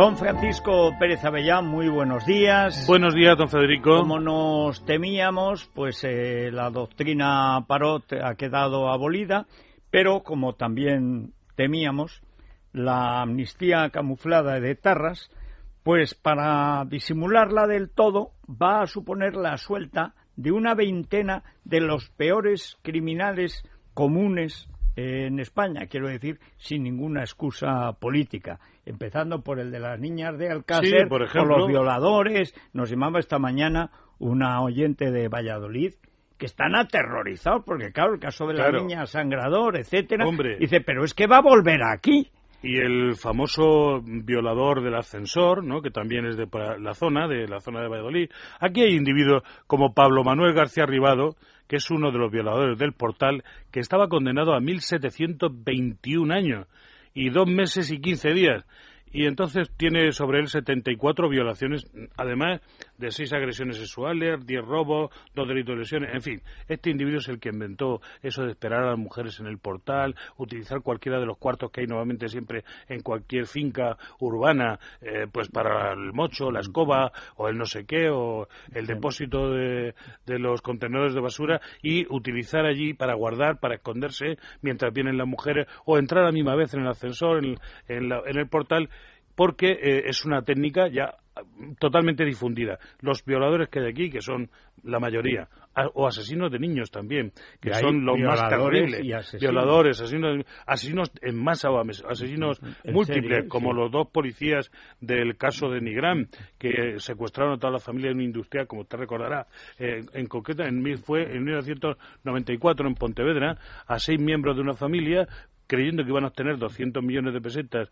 Don Francisco Pérez Avellán, muy buenos días. Buenos días, don Federico. Como nos temíamos, pues eh, la doctrina Parot ha quedado abolida, pero como también temíamos, la amnistía camuflada de Tarras, pues para disimularla del todo, va a suponer la suelta de una veintena de los peores criminales comunes en España, quiero decir, sin ninguna excusa política, empezando por el de las niñas de Alcácer, por, los violadores. Nos llamaba esta mañana una oyente de Valladolid que están aterrorizados porque claro el caso de la niña sangrador etcétera dice pero es que va a volver aquí y el famoso violador del ascensor, ¿no? que también es de la zona, de la zona de Valladolid. Aquí hay individuos como Pablo Manuel García Ribado, que es uno de los violadores del portal, que estaba condenado a 1.721 años y dos meses y 15 días y entonces tiene sobre él 74 violaciones, además de seis agresiones sexuales, 10 robos, dos delitos de lesiones, en fin. Este individuo es el que inventó eso de esperar a las mujeres en el portal, utilizar cualquiera de los cuartos que hay normalmente siempre en cualquier finca urbana, eh, pues para el mocho, la escoba o el no sé qué, o el depósito de, los contenedores de basura y utilizar allí para guardar, para esconderse mientras vienen las mujeres o entrar a la misma vez en el ascensor, en, en el portal porque eh, es una técnica ya totalmente difundida. Los violadores que hay aquí, que son la mayoría, o asesinos de niños también, que son los más terribles, violadores, asesinos, asesinos en masa o asesinos múltiples, como los dos policías del caso de Nigrán, que secuestraron a toda la familia de un industrial, como usted recordará, eh, en concreto en, fue en 1994 en Pontevedra, a seis miembros de una familia creyendo que iban a obtener 200 millones de pesetas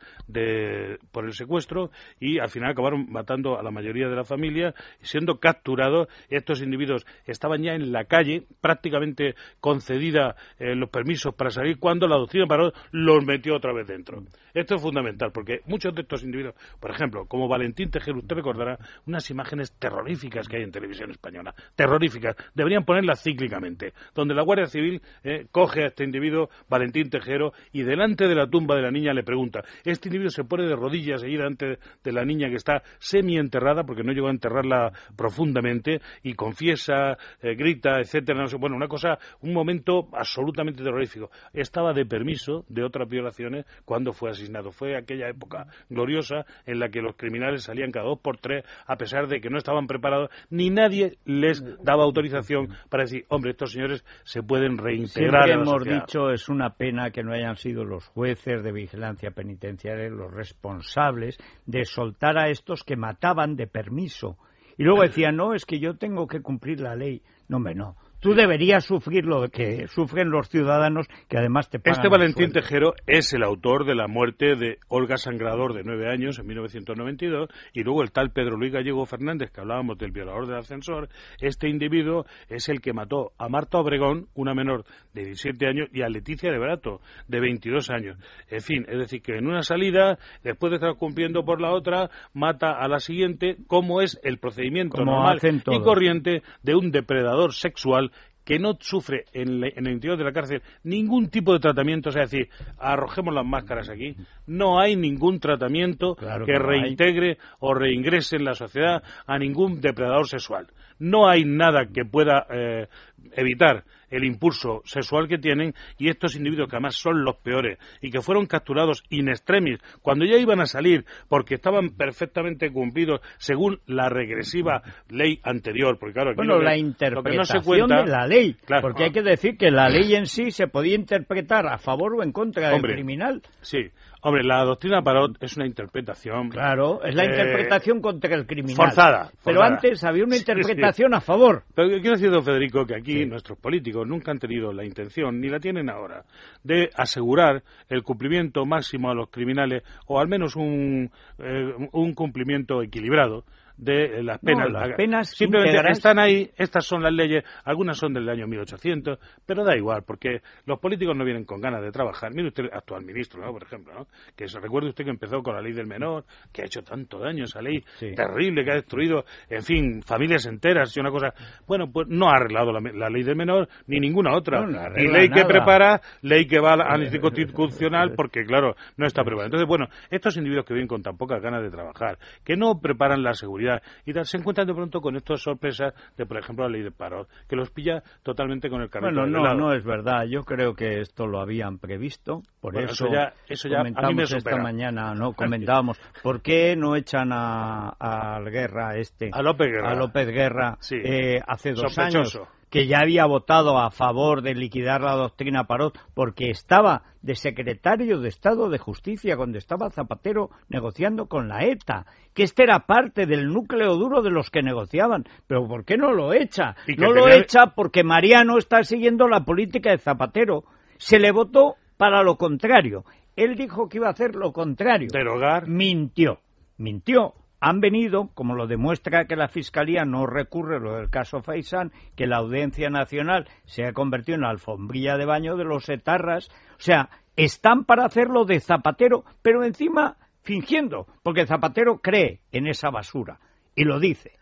por el secuestro y al final acabaron matando a la mayoría de la familia, siendo capturados. Estos individuos estaban ya en la calle, prácticamente concedida eh, los permisos para salir, cuando la doctrina Paró los metió otra vez dentro. Esto es fundamental, porque muchos de estos individuos, por ejemplo, como Valentín Tejero, usted recordará unas imágenes terroríficas que hay en televisión española, terroríficas, deberían ponerlas cíclicamente, donde la Guardia Civil eh, coge a este individuo, Valentín Tejero, y delante de la tumba de la niña le pregunta, este individuo se pone de rodillas allí delante de la niña que está semi-enterrada, porque no llegó a enterrarla profundamente, y confiesa, eh, grita, etcétera, no sé, bueno, una cosa, un momento absolutamente terrorífico. Estaba de permiso de otras violaciones cuando fue asesinado. Fue aquella época gloriosa en la que los criminales salían cada dos por tres, a pesar de que no estaban preparados, ni nadie les daba autorización para decir, hombre, estos señores se pueden reintegrar. Siempre hemos dicho, es una pena que no hayan sido los jueces de vigilancia penitenciaria los responsables de soltar a estos que mataban de permiso. Y luego decían, no, es que yo tengo que cumplir la ley. No, hombre, no. Tú deberías sufrir lo que sufren los ciudadanos que además te pagan Este Valentín Tejero es el autor de la muerte de Olga Sangrador de nueve años en 1992 y luego el tal Pedro Luis Gallego Fernández que hablábamos del violador del ascensor. Este individuo es el que mató a Marta Obregón, una menor de 17 años, y a Leticia de Barato, de 22 años. En fin, es decir, que en una salida, después de estar cumpliendo por la otra, mata a la siguiente, como es el procedimiento normal y corriente de un depredador sexual que no sufre en, el interior de la cárcel ningún tipo de tratamiento, o sea, es decir, arrojemos las máscaras aquí, no hay ningún tratamiento que, reintegre o reingrese en la sociedad a ningún depredador sexual. No hay nada que pueda eh, evitar el impulso sexual que tienen y estos individuos que además son los peores y que fueron capturados in extremis cuando ya iban a salir porque estaban perfectamente cumplidos según la regresiva ley anterior porque claro bueno la interpretación de la ley porque hay que decir que la ley en sí se podía interpretar a favor o en contra del criminal sí Hombre, la doctrina Parot es una interpretación. Claro, es la eh, interpretación contra el criminal. Forzada. Pero antes había una interpretación a favor. Pero quiero decir, don Federico, que aquí nuestros políticos nunca han tenido la intención, ni la tienen ahora, de asegurar el cumplimiento máximo a los criminales, o al menos un, eh, un cumplimiento equilibrado de las penas. las penas Simplemente están ahí, estas son las leyes, algunas son del año 1800, pero da igual, porque los políticos no vienen con ganas de trabajar. Mire usted, actual ministro, ¿no? por ejemplo, ¿no? que se recuerde usted que empezó con la ley del menor, que ha hecho tanto daño esa ley terrible, que ha destruido, en fin, familias enteras y una cosa. Bueno, pues no ha arreglado la, ley del menor ni ninguna otra. y ley que prepara, ley que va al anticonstitucional, porque claro, no está preparada. Entonces, bueno, estos individuos que vienen con tan pocas ganas de trabajar, que no preparan la seguridad y se encuentran de pronto con estas sorpresas de, por ejemplo, la ley de paro, que los pilla totalmente con el carnet Bueno, no, no es verdad. Yo creo que esto lo habían previsto, por eso, ya, eso ya a mí me esta mañana, no comentábamos, ¿por qué no echan a, a Guerra este, a López Guerra, a López Guerra eh, hace dos años? Que ya había votado a favor de liquidar la doctrina Parot porque estaba de secretario de Estado de Justicia cuando estaba Zapatero negociando con la ETA, que este era parte del núcleo duro de los que negociaban. Pero ¿por qué no lo echa? No lo echa porque Mariano está siguiendo la política de Zapatero. Se le votó para lo contrario. Él dijo que iba a hacer lo contrario. Derogar. Mintió. Mintió han venido, como lo demuestra que la Fiscalía no recurre lo del caso Faisán, que la Audiencia Nacional se ha convertido en la alfombrilla de baño de los etarras. O sea, están para hacerlo de Zapatero, pero encima fingiendo, porque Zapatero cree en esa basura y lo dice.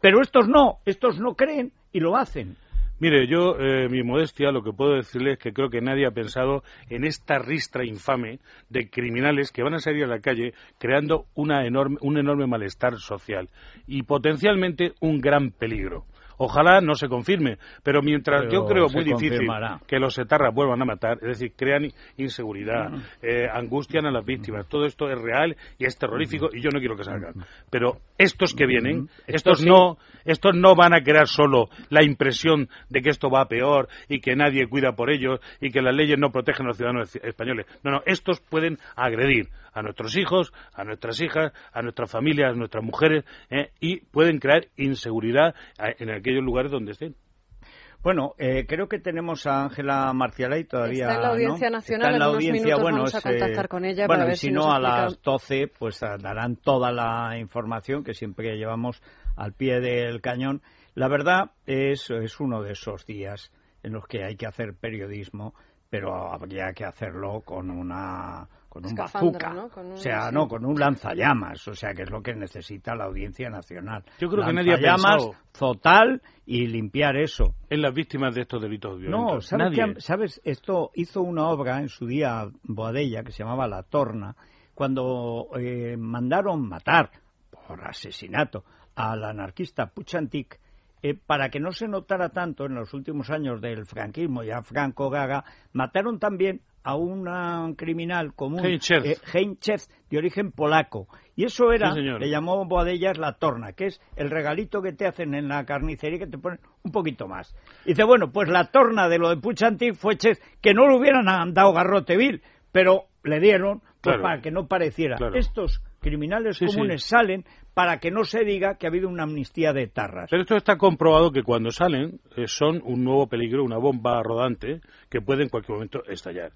Pero estos no, estos no creen y lo hacen. Mire, yo, eh, mi modestia, lo que puedo decirle es que creo que nadie ha pensado en esta ristra infame de criminales que van a salir a la calle creando una enorme, un enorme malestar social y potencialmente un gran peligro. Ojalá no se confirme, pero mientras yo creo muy difícil que los etarras vuelvan a matar, es decir, crean inseguridad, mm. eh, angustian a las víctimas, todo esto es real y es terrorífico y yo no quiero que salgan. Pero estos que vienen, estos no, estos no van a crear solo la impresión de que esto va peor y que nadie cuida por ellos y que las leyes no protegen a los ciudadanos españoles. No, no, estos pueden agredir a nuestros hijos, a nuestras hijas, a nuestras familias, a nuestras mujeres eh, y pueden crear inseguridad eh, en aquellos lugares donde estén. Bueno, eh, creo que tenemos a Ángela Marcialay todavía. Está en la Audiencia Nacional. en, la audiencia. bueno, vamos a contactar con ella. Bueno, para ver si, no, a las 12, pues darán toda la información que siempre llevamos al pie del cañón. La verdad es, es uno de esos días en los que hay que hacer periodismo, pero habría que hacerlo con una con un bazooka, o sea, no, con un lanzallamas, o sea, que es lo que necesita la Audiencia Nacional. Yo creo que nadie ha pensado total y limpiar eso. En las víctimas de estos delitos violentos. No, ¿sabes, Esto hizo una obra en su día Boadella que se llamaba La Torna, cuando eh, mandaron matar por asesinato al anarquista Puchantik, eh, para que no se notara tanto en los últimos años del franquismo, ya Franco Gaga, mataron también a un criminal común, Heinchef, eh, de origen polaco. Y eso era, le llamó Boadellas la torna, que es el regalito que te hacen en la carnicería que te ponen un poquito más. Y dice, bueno, pues la torna de lo de Puchanti fue que no le hubieran dado garrote vil, pero le dieron pues, para que no pareciera. Estos criminales comunes salen para que no se diga que ha habido una amnistía de tarras. Pero esto está comprobado que cuando salen eh, son un nuevo peligro, una bomba rodante que puede en cualquier momento estallar.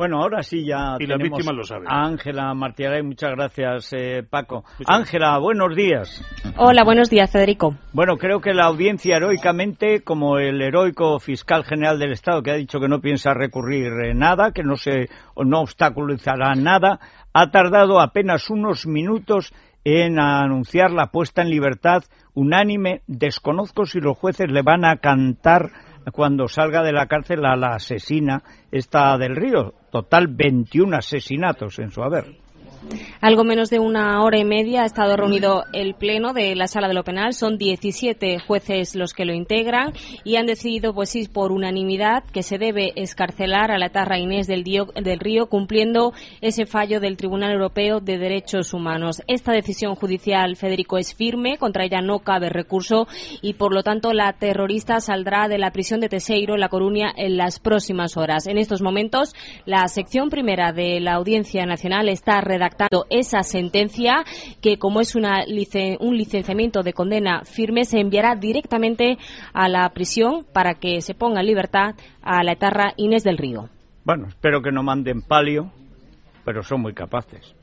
Bueno, ahora sí ya y tenemos lo saben. a Ángela Martínez. Muchas gracias, eh, Paco. Ángela, buenos días. Hola, buenos días, Federico. Bueno, creo que la audiencia heroicamente, como el heroico fiscal general del Estado que ha dicho que no piensa recurrir eh, nada, que no se no obstaculizará nada, ha tardado apenas unos minutos en anunciar la puesta en libertad unánime. Desconozco si los jueces le van a cantar cuando salga de la cárcel a la asesina esta del río. Total 21 asesinatos en su haber. Algo menos de una hora y media ha estado reunido el Pleno de la Sala de lo Penal. Son 17 jueces los que lo integran y han decidido, pues sí, por unanimidad, que se debe escarcelar a la tarra Inés del, del Río, cumpliendo ese fallo del Tribunal Europeo de Derechos Humanos. Esta decisión judicial, Federico, es firme, contra ella no cabe recurso y, por lo tanto, la terrorista saldrá de la prisión de Teseiro, La Coruña, en las próximas horas. En estos momentos, la sección primera de la Audiencia Nacional está redactada redactando esa sentencia que, como es una un licenciamiento de condena firme, se enviará directamente a la prisión para que se ponga en libertad a la etarra Inés del Río. Bueno, espero que no manden palio, pero son muy capaces.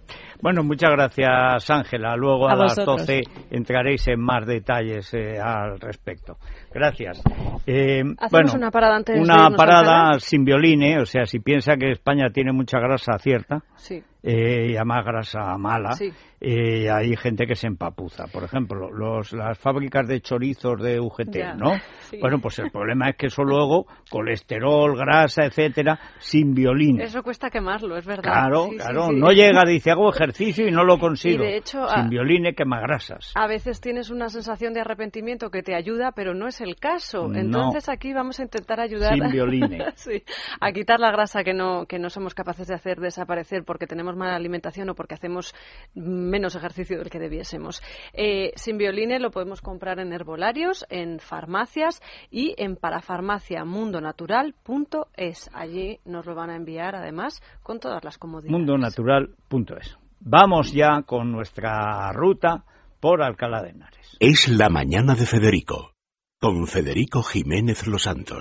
Bueno, muchas gracias, Ángela. Luego a, las 12 entraréis en más detalles eh, al respecto. Gracias. Eh, bueno, una parada antes Una parada sin violines, o sea, si piensa que España tiene mucha grasa cierta, sí. Eh, y además grasa mala, sí. Eh, hay gente que se empapuza. Por ejemplo, los, las fábricas de chorizos de UGT, ¿no? Bueno, pues el problema es que eso luego, colesterol, grasa, etcétera, sin violín. Eso cuesta quemarlo, es verdad. Claro, claro. no llega, dice, hago ejercicio y no lo consigo. de hecho, sin violín quema grasas. A veces tienes una sensación de arrepentimiento que te ayuda, pero no es el caso. Entonces aquí vamos a intentar ayudar sin violín. a quitar la grasa que no, que no somos capaces de hacer desaparecer porque tenemos mala alimentación o porque hacemos menos ejercicio del que debiésemos. Eh, sin violines lo podemos comprar en herbolarios, en farmacias y en parafarmaciamundonatural.es. Allí nos lo van a enviar además con todas las comodidades. Mundonatural.es. Vamos ya con nuestra ruta por Alcalá de Henares. Es la mañana de Federico, con Federico Jiménez Los Santos.